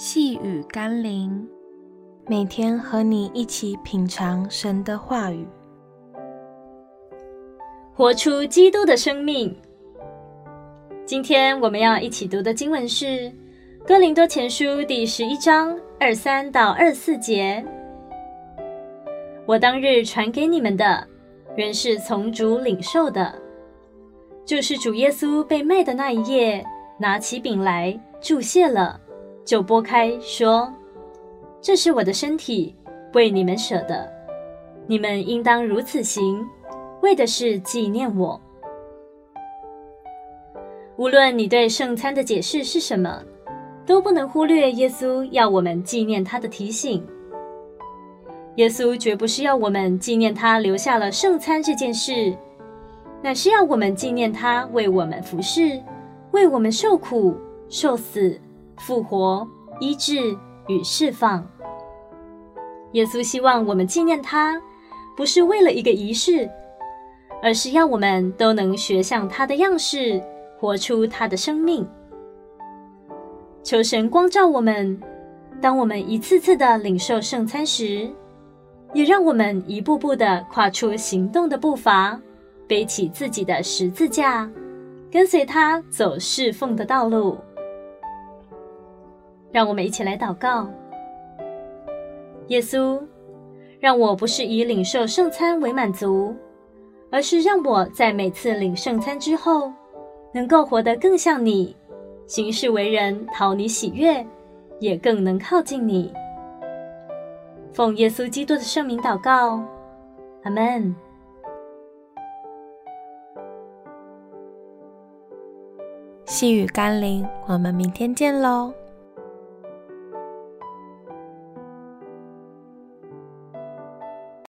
细雨甘霖，每天和你一起品尝神的话语，活出基督的生命。今天我们要一起读的经文是《哥林多前书》第十一章二三到二四节。我当日传给你们的，原是从主领受的，就是主耶稣被卖的那一夜，拿起饼来，祝谢了。就拨开说：“这是我的身体，为你们舍的，你们应当如此行，为的是纪念我。”无论你对圣餐的解释是什么，都不能忽略耶稣要我们纪念他的提醒。耶稣绝不是要我们纪念他留下了圣餐这件事，乃是要我们纪念他为我们服事，为我们受苦、受死。复活、医治与释放。耶稣希望我们纪念他，不是为了一个仪式，而是要我们都能学像他的样式，活出他的生命。求神光照我们，当我们一次次的领受圣餐时，也让我们一步步的跨出行动的步伐，背起自己的十字架，跟随他走侍奉的道路。让我们一起来祷告。耶稣，让我不是以领受圣餐为满足，而是让我在每次领圣餐之后，能够活得更像你，行事为人讨你喜悦，也更能靠近你。奉耶稣基督的圣名祷告，阿门。细雨甘霖，我们明天见喽。